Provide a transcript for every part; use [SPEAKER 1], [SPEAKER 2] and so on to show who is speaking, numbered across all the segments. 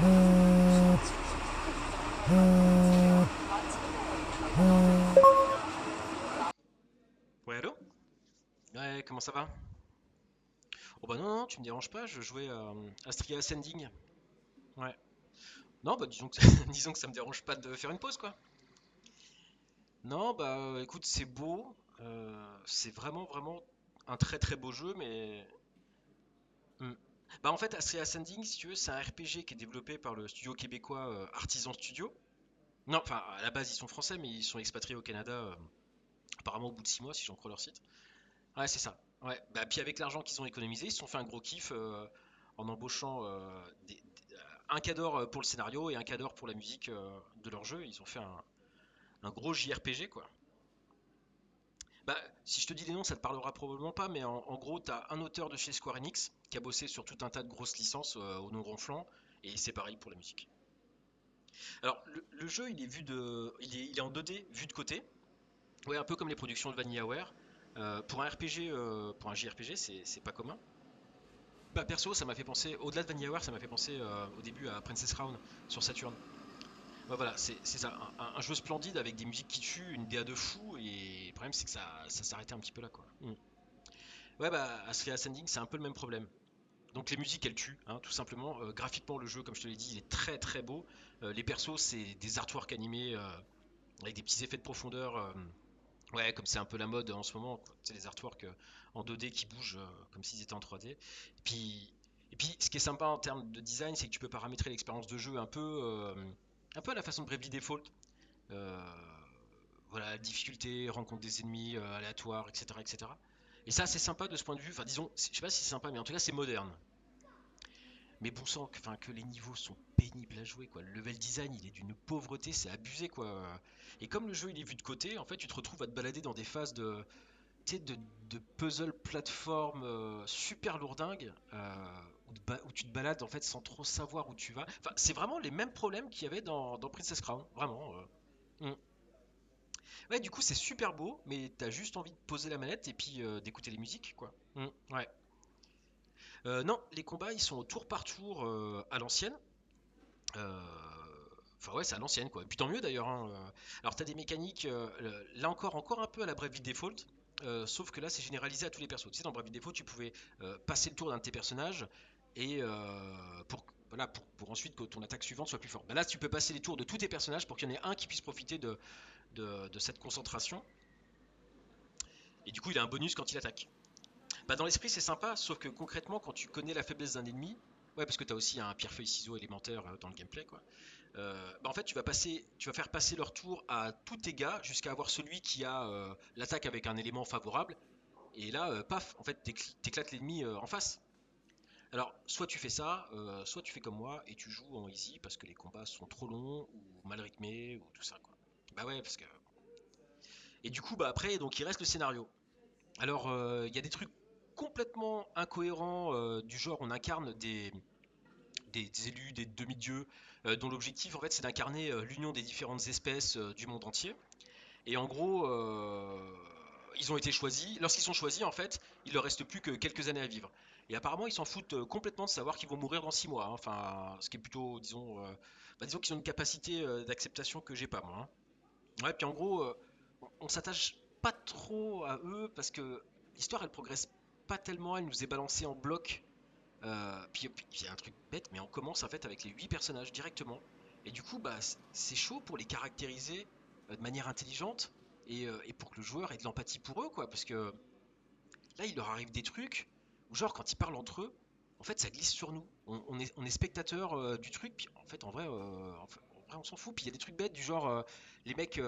[SPEAKER 1] Ouais, allô? Ouais, comment ça va? Oh bah non, non, tu me déranges pas, je jouais à Astria Ascending. Ouais. Non, bah disons que, disons que ça me dérange pas de faire une pause, quoi. Non, bah écoute, c'est beau, euh, c'est vraiment, vraiment un très très beau jeu, mais... Hmm. Bah en fait, Astria Ascending, si tu veux, c'est un RPG qui est développé par le studio québécois euh, Artisan Studio. Non, enfin, à la base, ils sont français, mais ils sont expatriés au Canada, euh, apparemment au bout de 6 mois, si j'en crois leur site. Ouais, c'est ça. Ouais. Bah, puis avec l'argent qu'ils ont économisé, ils se sont fait un gros kiff euh, en embauchant un euh, pour le scénario et un cadre pour la musique de leur jeu. Ils ont fait un gros JRPG, quoi. Bah, si je te dis les noms, ça te parlera probablement pas, mais en, gros, t'as un auteur de chez Square Enix qui a bossé sur tout un tas de grosses licences euh, au nom ronflant, et c'est pareil pour la musique. Alors, le, jeu, il est vu de, il est, en 2D, vu de côté. Ouais, un peu comme les productions de VanillaWare. Euh, pour un RPG, euh, pour un JRPG, c'est pas commun. Bah perso, ça m'a fait penser, au-delà de VanillaWare, ça m'a fait penser au début à Princess Crown sur Saturn. Ouais, voilà, c'est c'est ça, un, jeu splendide avec des musiques qui tuent, une DA de fou, et le problème c'est que ça, ça s'arrêtait un petit peu là, quoi. Mm. Ouais, bah Astria Ascending, c'est un peu le même problème. Donc les musiques, elles tuent, hein, tout simplement. Euh, graphiquement, le jeu, comme je te l'ai dit, il est très très beau. Euh, les persos, c'est des artworks animés euh, avec des petits effets de profondeur. Ouais, comme c'est un peu la mode en ce moment, sais, les artworks en 2D qui bougent comme s'ils étaient en 3D. Et puis, et puis, ce qui est sympa en termes de design, c'est que tu peux paramétrer l'expérience de jeu un peu, un peu à la façon de Bravely Default. Euh, voilà, difficulté, rencontre des ennemis euh, aléatoires, etc., etc. Et ça, c'est sympa de ce point de vue. Enfin, disons, je sais pas si c'est sympa, mais en tout cas, c'est moderne. Mais bon sang, que, les niveaux sont pénibles à jouer, quoi. Le level design, il est d'une pauvreté, c'est abusé, quoi. Et comme le jeu, il est vu de côté, en fait, tu te retrouves à te balader dans des phases de, de, de puzzle plateforme euh, super lourdingue, où, te ba- où tu te balades, en fait, sans trop savoir où tu vas. Enfin, c'est vraiment les mêmes problèmes qu'il y avait dans, dans Princess Crown, vraiment. euh. Mm. Ouais, du coup, c'est super beau, mais t'as juste envie de poser la manette et puis euh, d'écouter les musiques, quoi. Mm, ouais. Euh, non, les combats, ils sont au tour par tour euh, à l'ancienne. Enfin ouais, c'est à l'ancienne quoi. Et puis tant mieux d'ailleurs. hein. Alors t'as des mécaniques, là encore, encore un peu à la Bravely Default, sauf que là c'est généralisé à tous les persos. Tu sais, dans Bravely Default, tu pouvais passer le tour d'un de tes personnages et euh, pour, voilà, pour, ensuite que ton attaque suivante soit plus forte. Bah là, tu peux passer les tours de tous tes personnages pour qu'il y en ait un qui puisse profiter de, de, cette concentration. Et du coup, il a un bonus quand il attaque. Bah dans l'esprit c'est sympa, sauf que concrètement quand tu connais la faiblesse d'un ennemi, ouais parce que t'as aussi un pierre-feuille-ciseau élémentaire euh, dans le gameplay quoi. euh, bah en fait tu vas passer, tu vas faire passer leur tour à tous tes gars jusqu'à avoir celui qui a l'attaque avec un élément favorable. Et là, paf, en fait t'écl- t'éclates l'ennemi en face. Alors soit tu fais ça, euh, soit tu fais comme moi et tu joues en easy parce que les combats sont trop longs ou mal rythmés ou tout ça. Bah ouais parce que et du coup bah après donc il reste le scénario. Alors, euh, il y a des trucs complètement incohérents, euh, du genre on incarne des, des- élus, des demi-dieux, dont l'objectif en fait c'est d'incarner l'union des différentes espèces du monde entier. Et en gros, ils ont été choisis. Lorsqu'ils sont choisis, en fait, il leur reste plus que quelques années à vivre. Et apparemment, ils s'en foutent euh, complètement de savoir qu'ils vont mourir dans 6 mois. hein. Enfin, ce qui est plutôt, disons, euh, bah, disons qu'ils ont une capacité euh, d'acceptation que j'ai pas moi. hein. Ouais, puis en gros, euh, on, s'attache pas trop à eux parce que l'histoire elle progresse pas tellement, elle nous est balancée en bloc. Puis il y a un truc bête, mais on commence en fait avec les 8 personnages directement. Et du coup, bah, c'est chaud pour les caractériser de manière intelligente et, et pour que le joueur ait de l'empathie pour eux, quoi. Parce que là, il leur arrive des trucs genre, quand ils parlent entre eux, en fait, ça glisse sur nous. On, est, on est spectateur euh, du truc, puis en fait, en vrai, euh, en vrai, on s'en fout. Puis il y a des trucs bêtes du genre, euh, les mecs,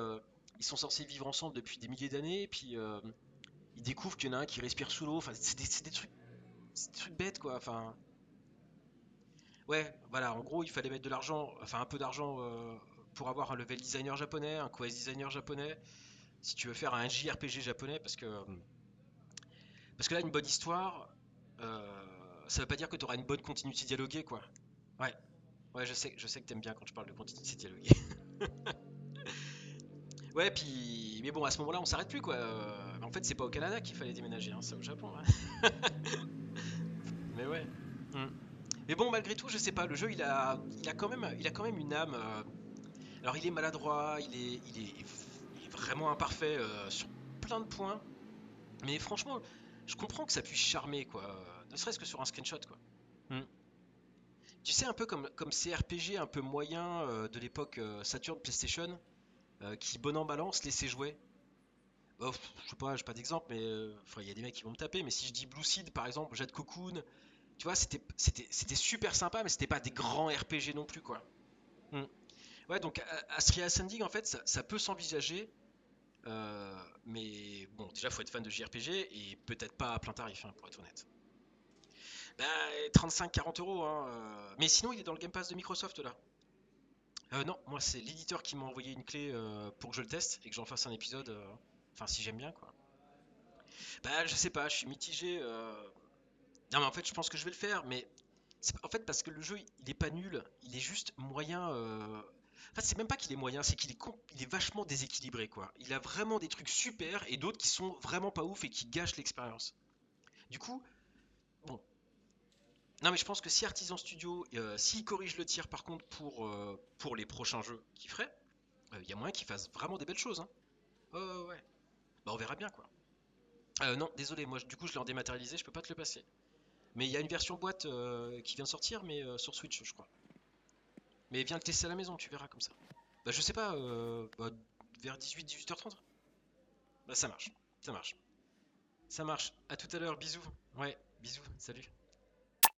[SPEAKER 1] ils sont censés vivre ensemble depuis des milliers d'années, puis ils découvrent qu'il y en a un qui respire sous l'eau. Enfin, c'est des, trucs, des trucs bêtes, quoi. Enfin, ouais, voilà. En gros, il fallait mettre de l'argent, enfin un peu d'argent pour avoir un level designer japonais, un quest designer japonais. Si tu veux faire un JRPG japonais, parce que parce que là, une bonne histoire, ça veut pas dire que tu auras une bonne continuité dialoguée, quoi. Ouais, ouais, je sais, je sais que t'aimes bien quand je parle de continuité dialoguée. Ouais, puis, mais bon, à ce moment-là, on s'arrête plus, quoi. Euh, en fait, c'est pas au Canada qu'il fallait déménager, hein, c'est au Japon. hein. Mais ouais. Mm. Mais bon, malgré tout, je sais pas, le jeu il a, il a, quand, même, il a quand même une âme. euh, Alors il est maladroit, il est, il est, il est vraiment imparfait euh, sur plein de points. Mais franchement, je comprends que ça puisse charmer, quoi. Ne serait-ce que sur un screenshot, quoi. Hmm. Tu sais, un peu comme, comme ces RPG un peu moyens euh, de l'époque euh, Saturn, PlayStation, euh, qui, bon an balance, laissaient jouer. Pff, je sais pas, j'ai pas d'exemple, mais euh, il y a des mecs qui vont me taper. Mais si je dis Blue Seed, par exemple, Jade Cocoon, tu vois, c'était super sympa, mais c'était pas des grands RPG non plus, quoi. Hmm. Ouais, donc Astria Ascending, en fait, ça, ça peut s'envisager, mais bon, déjà, faut être fan de JRPG et peut-être pas à plein tarif, hein, pour être honnête. Bah, 35-40 euros, hein, euh, mais sinon, il est dans le Game Pass de Microsoft là. Euh, non, moi, c'est l'éditeur qui m'a envoyé une clé euh, pour que je le teste et que j'en fasse un épisode. euh, Enfin, si j'aime bien, quoi. Bah, je sais pas, je suis mitigé. euh, Non, mais en fait, je pense que je vais le faire, mais en fait parce que le jeu, il est pas nul, il est juste moyen. Euh, fait, c'est même pas qu'il est moyen, c'est qu'il est, vachement déséquilibré, quoi. Il a vraiment des trucs super et d'autres qui sont vraiment pas ouf et qui gâchent l'expérience. Du coup, bon. Non, mais je pense que si Artisan Studio, euh, s'il corrige le tir par contre pour, euh, pour les prochains jeux qu'il ferait, il y a moyen qu'il fasse vraiment des belles choses, hein. Ouais, ouais. Bah, on verra bien, quoi. Euh, non, désolé, moi, du coup, je l'ai en dématérialisé, je peux pas te le passer. Mais il y a une version boîte euh, qui vient de sortir, mais euh, sur Switch, je crois. Mais viens le tester à la maison, tu verras comme ça. Bah, je sais pas, euh, bah, vers 18-18h30. Bah, ça marche, ça marche. Ça marche. À tout à l'heure, bisous. Ouais, bisous, salut.